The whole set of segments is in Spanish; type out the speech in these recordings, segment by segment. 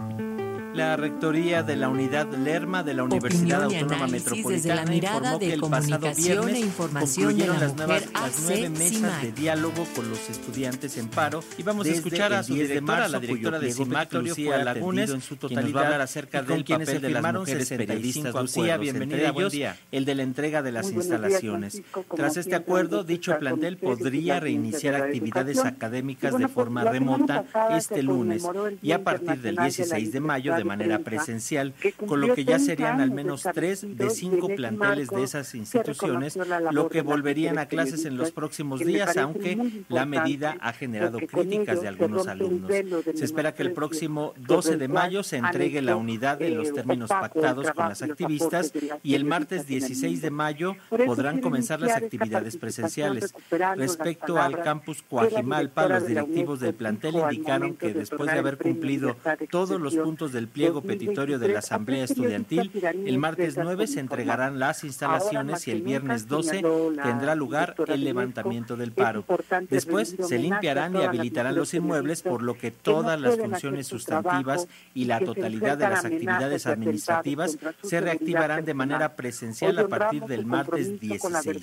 Música La rectoría de la unidad Lerma de la Universidad Autónoma Metropolitana informó que el pasado viernes e concluyeron las, nuevas, las nueve mesas de diálogo con los estudiantes en paro y vamos a escuchar a su directora, la directora de CIMAC, Lucía Lagunes, en su totalidad, va a hablar acerca del papel de las mujeres periodistas. Lucía, bienvenida, buen día. El de la entrega de las instalaciones. Tras este acuerdo, dicho plantel podría reiniciar actividades académicas de forma remota este lunes y a partir del 16 de mayo de manera presencial, con lo que ya serían al menos tres de cinco planteles de esas instituciones, lo que volverían a clases en los próximos días, aunque la medida ha generado críticas de algunos alumnos. Se espera que el próximo 12 de mayo se entregue la unidad en los términos pactados con las activistas y el martes 16 de mayo podrán comenzar las actividades presenciales. Respecto al campus Coajimalpa, los directivos del plantel indicaron que después de haber cumplido todos los puntos del pliego petitorio de la Asamblea Estudiantil, el martes 9 se entregarán las instalaciones y el viernes 12 tendrá lugar el levantamiento del paro. Después se limpiarán y habilitarán los inmuebles, por lo que todas las funciones sustantivas y la totalidad de las actividades administrativas se reactivarán de manera presencial a partir del martes 16.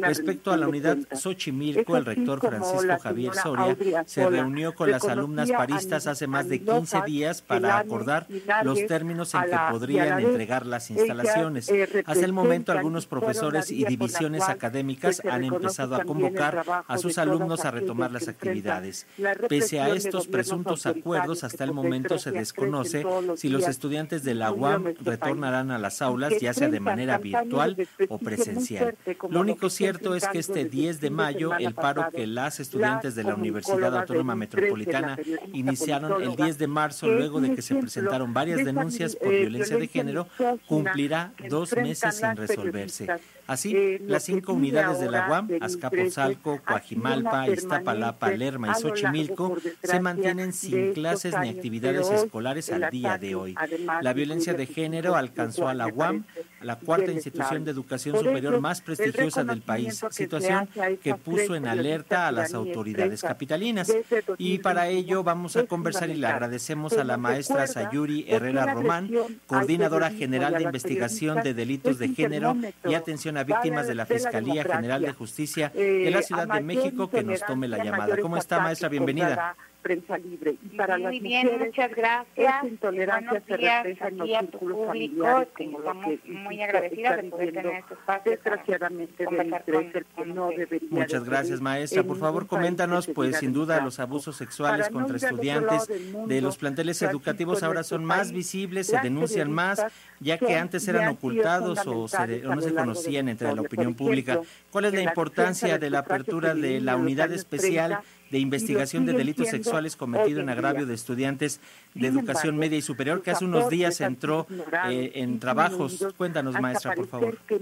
Respecto a la unidad Xochimilco, el rector Francisco Javier Soria se reunió con las alumnas paristas hace más de 15 días para acordar los términos en que podrían entregar las instalaciones. Eh, Hasta el momento, algunos profesores y divisiones académicas han empezado a convocar a sus alumnos a retomar las actividades. Pese a estos presuntos acuerdos, hasta el momento se desconoce si los estudiantes de la UAM retornarán a las aulas, ya sea de manera virtual o presencial. Lo único cierto es que este 10 de mayo, el paro que las estudiantes de la Universidad Autónoma Metropolitana iniciaron el 10 de marzo, luego de que se presentó varias denuncias por violencia de género, cumplirá dos meses sin resolverse. Así, eh, las cinco unidades de la UAM, Azcapotzalco, Coajimalpa, Iztapalapa, Lerma y Xochimilco, se mantienen sin clases ni actividades escolares al día de hoy. La violencia de género alcanzó a la UAM, la cuarta institución de educación superior más prestigiosa del país, situación que puso en alerta a las autoridades capitalinas. Y para ello vamos a conversar y le agradecemos a la maestra Sayuri Herrera Román, coordinadora general de investigación de delitos de género y atención a víctimas de la Fiscalía General de Justicia de la Ciudad de México que nos tome la llamada. ¿Cómo está, maestra? Bienvenida prensa libre. Y para Muy las bien, muchas gracias. Esta intolerancia se refleja en los círculos familiares, como muy agradecidas de poder tener este espacio. Desgraciadamente, del que no debería Muchas gracias, maestra. Por favor, coméntanos, pues sin duda los abusos sexuales contra estudiantes de los planteles educativos ahora son más visibles, se denuncian más, ya que antes eran ocultados o, o no se conocían entre la opinión pública. ¿Cuál es la importancia de la apertura de la unidad especial de investigación de delitos sexuales cometido en agravio de estudiantes de educación media y superior, que hace unos días entró eh, en trabajos. Cuéntanos, maestra, por favor. Sí,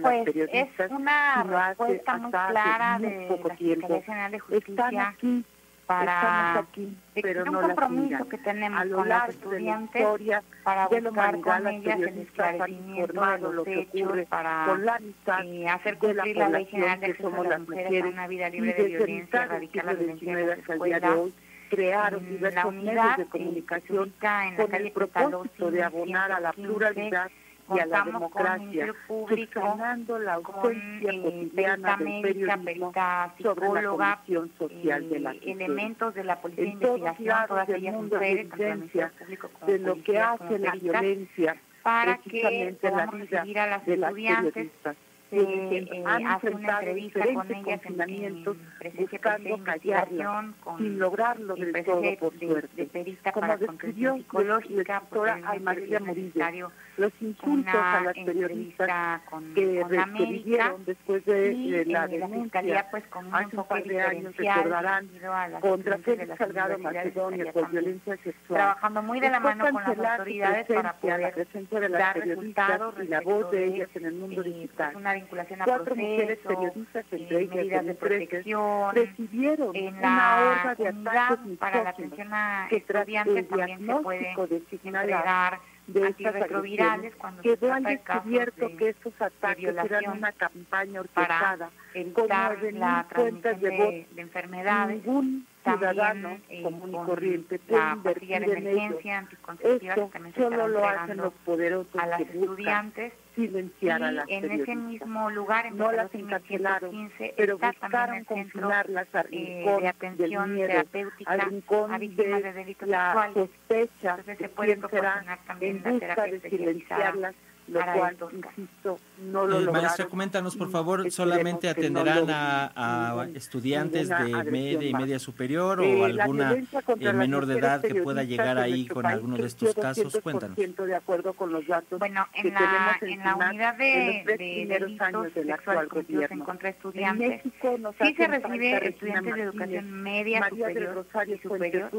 pues es una respuesta muy clara de la Fiscalía General de Justicia para aquí, pero un compromiso que tenemos con los estudiantes para buscar con ellas el esclarecimiento de los hechos, para eh, hacer cumplir la, ley general de acceso de las mujeres a una vida libre de violencia, erradicar la violencia en las escuelas, crear diversos medios de eh, comunicación en la calle propósito de abonar a la pluralidad y a la democracia, subsanando la ausencia eh, cotidiana del periodismo sobre la condición social de la eh, elementos de la policía de investigación, todas ellas mujeres, de lo que hace la violencia para que podamos recibir a las estudiantes se eh, hace una entrevista con ellas en, en presencia buscando callarla, con, sin lograrlo del todo por suerte. De, perita Como describió la doctora María Murillo, los insultos a las periodistas con, que, vivieron después de, y, de la denuncia pues, con hace un par de años recordarán contra Félix Salgado Macedonio por violencia sexual. Trabajando muy de la mano con las autoridades para poder la presencia de las dar resultados y la voz de ellas en el mundo digital. Una vinculación a Cuatro proceso, mujeres periodistas, entre ellas medidas de protección, recibieron en una horda de ataques para la atención a estudiantes también se puede entregar de antirretrovirales cuando quedó al descubierto que estos ataques eran una campaña orquestada como la transmisión de, de, enfermedades. Ningún ciudadano eh, común y corriente puede invertir en emergencia ello. Esto solo lo hacen los poderosos a las estudiantes silenciar a las en ese mismo lugar no las encarcelaron pero buscaron confinarlas al eh, de atención del miedo, terapéutica al rincón a víctimas de, de delitos la sexuales. sospecha Entonces, se puede proporcionar también en busca de silenciarlas lo cual, insisto, no lo eh, Maestra, coméntanos, por favor, ¿solamente atenderán a, estudiantes de media y media superior o eh, alguna eh, menor de edad que pueda llegar ahí con alguno de estos casos? Cuéntanos. de acuerdo con los datos bueno, en la, en la unidad de, de delitos sexuales cometidos en contra estudiantes, sí se recibe estudiantes de educación media, superior y superior,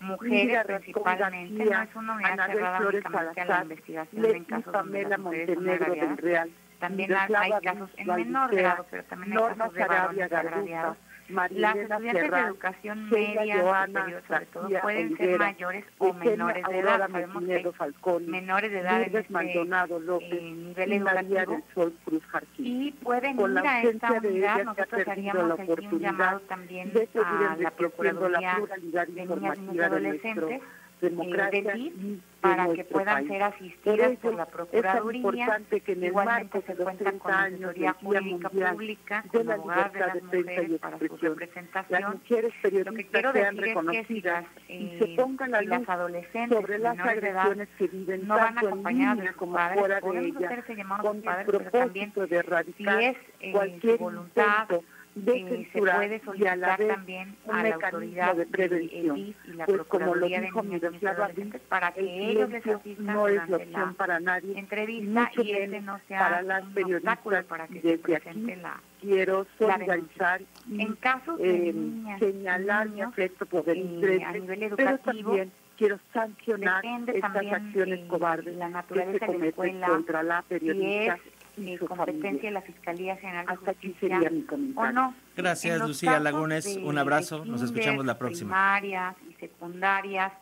mujeres principalmente, no es una unidad cerrada únicamente a la investigación en casos de la Montenegro del Real. También hay casos en menor grado, pero también hay casos de varones agraviados. Las estudiantes de educación media, superior, sobre todo, pueden ser mayores o menores de edad. Sabemos que menores de edad en este eh, nivel educativo y pueden ir a esta unidad. Nosotros haríamos aquí un llamado también a la Procuraduría de Niñas y Adolescentes democracia para que puedan ser asistidas por la Procuraduría. Es que en el Igualmente se cuenta con la asesoría jurídica pública, de la libertad de, prensa y para su representación. Las mujeres periodistas sean reconocidas y se eh, pongan la luz adolescentes sobre las agresiones que viven no van acompañadas de como padres, fuera de ellas, con el propósito de erradicar si es, eh, cualquier voluntad de eh, se puede solicitar también a la autoridad de prevención. Y la pues Niños y para que ellos les asistan no es la opción para nadie entrevista y, ese no sea para las periodistas. para que se presente aquí, la quiero solidarizar y en caso de eh, niñas, señalar mi afecto por el interés, a nivel educativo pero también quiero sancionar estas acciones eh, cobardes la naturaleza que se cometen contra la periodista mi competencia de la Fiscalía General de Justicia o no. Gracias, Lucía Lagunes. Un abrazo. Nos escuchamos la próxima. Primarias y secundarias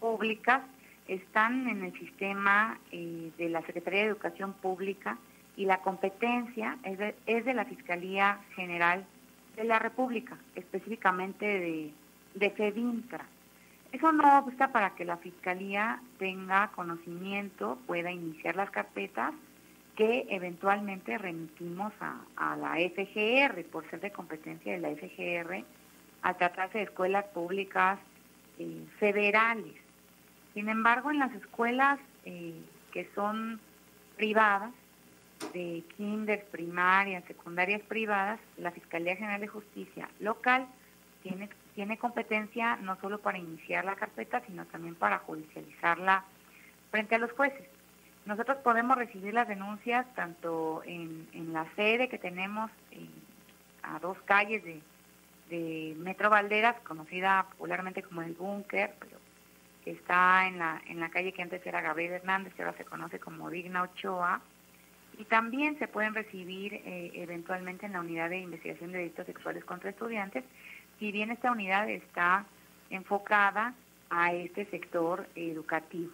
públicas están en el sistema eh, de la Secretaría de Educación Pública y la competencia es de, es de la Fiscalía General de la República, específicamente de, de FEDINTRA. Eso no obsta para que la Fiscalía tenga conocimiento, pueda iniciar las carpetas que eventualmente remitimos a, la FGR, por ser de competencia de la FGR, al tratarse de escuelas públicas eh, federales. Sin embargo, en las escuelas eh, que son privadas, de kinder, primarias, secundarias privadas, la Fiscalía General de Justicia local tiene, tiene competencia no solo para iniciar la carpeta, sino también para judicializarla frente a los jueces. Nosotros podemos recibir las denuncias tanto en, la sede que tenemos a dos calles de, Metro Valderas, conocida popularmente como el Búnker, pero que está en la, en la calle que antes era Gabriel Hernández, que ahora se conoce como Digna Ochoa, y también se pueden recibir eh, eventualmente en la unidad de investigación de delitos sexuales contra estudiantes, si bien esta unidad está enfocada a este sector educativo.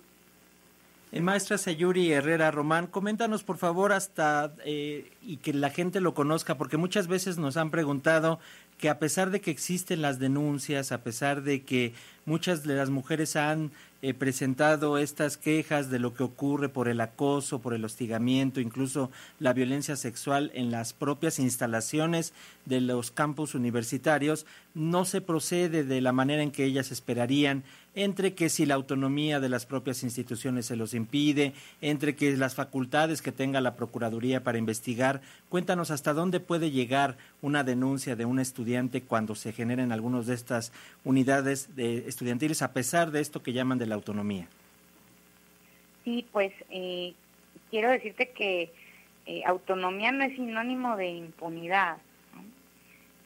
Maestra Sayuri Herrera Román, coméntanos por favor hasta eh, y que la gente lo conozca, porque muchas veces nos han preguntado que a pesar de que existen las denuncias, a pesar de que muchas de las mujeres han eh, presentado estas quejas de lo que ocurre por el acoso, por el hostigamiento, incluso la violencia sexual en las propias instalaciones de los campus universitarios, no se procede de la manera en que ellas esperarían, entre que si la autonomía de las propias instituciones se los impide, entre que las facultades que tenga la Procuraduría para investigar. Cuéntanos hasta dónde puede llegar una denuncia de un estudiante cuando se generen algunas de estas unidades de estudiantiles, a pesar de esto que llaman de la autonomía. Sí, pues eh, quiero decirte que eh, autonomía no es sinónimo de impunidad.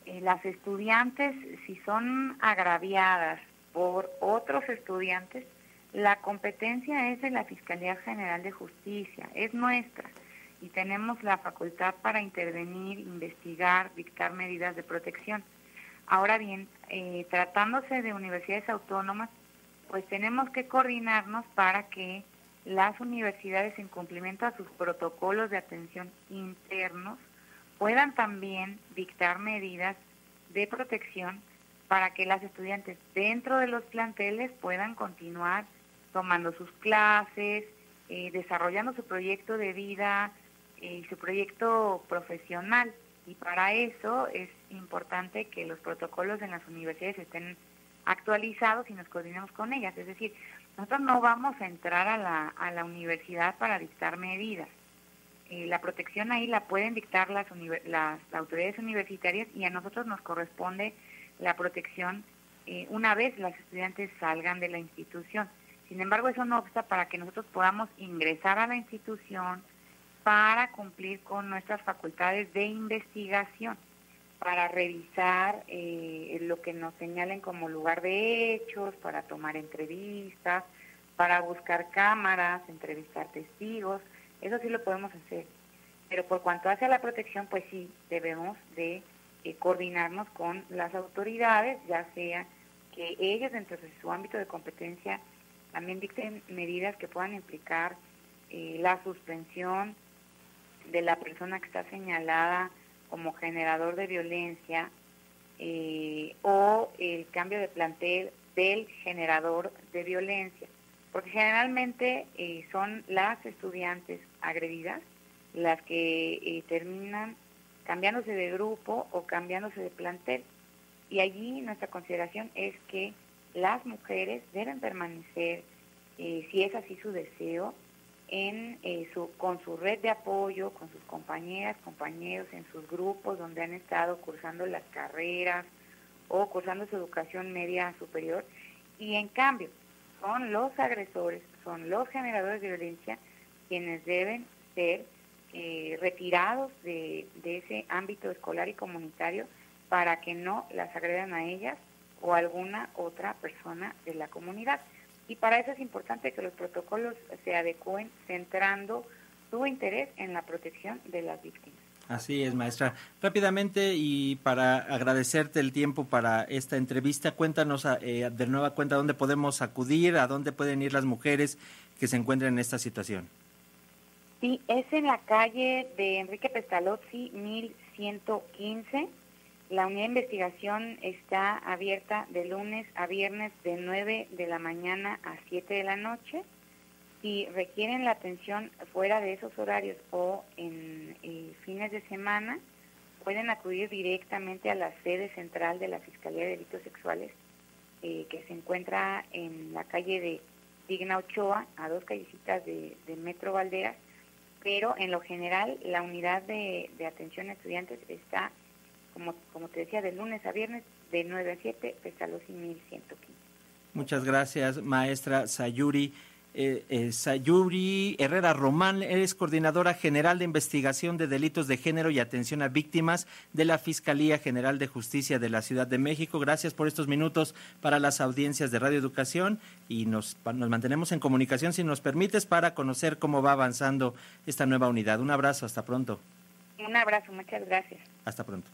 Eh, las estudiantes, si son agraviadas por otros estudiantes, la competencia es de la Fiscalía General de Justicia, es nuestra, y tenemos la facultad para intervenir, investigar, dictar medidas de protección. Ahora bien, tratándose de universidades autónomas, pues tenemos que coordinarnos para que las universidades en cumplimiento a sus protocolos de atención internos puedan también dictar medidas de protección para que las estudiantes dentro de los planteles puedan continuar tomando sus clases, eh, desarrollando su proyecto de vida eh, su proyecto profesional. Y para eso es importante que los protocolos en las universidades estén actualizados y nos coordinemos con ellas. Es decir, nosotros no vamos a entrar a la, a la universidad para dictar medidas. Eh, la protección ahí la pueden dictar las, las autoridades universitarias y a nosotros nos corresponde la protección eh, una vez las estudiantes salgan de la institución. Sin embargo, eso no obsta para que nosotros podamos ingresar a la institución para cumplir con nuestras facultades de investigación, para revisar eh, lo que nos señalen como lugar de hechos, para tomar entrevistas, para buscar cámaras, entrevistar testigos, eso sí lo podemos hacer. Pero por cuanto hace a la protección, pues sí, debemos de eh, coordinarnos con las autoridades, ya sea que ellos dentro de su ámbito de competencia también dicten medidas que puedan implicar eh, la suspensión de la persona que está señalada como generador de violencia eh, o el cambio de plantel del generador de violencia, porque generalmente son las estudiantes agredidas las que terminan cambiándose de grupo o cambiándose de plantel. Y allí nuestra consideración es que las mujeres deben permanecer, eh, si es así su deseo, eh, con su red de apoyo, con sus compañeras, compañeros, en sus grupos donde han estado cursando las carreras o cursando su educación media superior. Y en cambio, son los agresores, son los generadores de violencia quienes deben ser eh, retirados de, ese ámbito escolar y comunitario para que no las agredan a ellas o a alguna otra persona de la comunidad. Y para eso es importante que los protocolos se adecúen centrando su interés en la protección de las víctimas. Así es, maestra. Rápidamente y para agradecerte el tiempo para esta entrevista, cuéntanos eh, de nueva cuenta dónde podemos acudir, a dónde pueden ir las mujeres que se encuentran en esta situación. Sí, es en la calle de Enrique Pestalozzi, 1115. La unidad de investigación está abierta de lunes a viernes de 9 de la mañana a 7 de la noche. Si requieren la atención fuera de esos horarios o en eh, fines de semana, pueden acudir directamente a la sede central de la Fiscalía de Delitos Sexuales, eh, que se encuentra en la calle de Digna Ochoa, a dos callecitas de, de Metro Valderas, pero en lo general la unidad de, atención a estudiantes está, como, como te decía, de lunes a viernes de 9 a 7, Pestalozzi 1115. Muchas gracias, maestra Sayuri. Eh, eh, Sayuri Herrera Román, eres coordinadora general de investigación de delitos de género y atención a víctimas de la Fiscalía General de Justicia de la Ciudad de México. Gracias por estos minutos para las audiencias de Radio Educación y nos, nos mantenemos en comunicación, si nos permites, para conocer cómo va avanzando esta nueva unidad. Un abrazo, hasta pronto. Un abrazo, muchas gracias. Hasta pronto.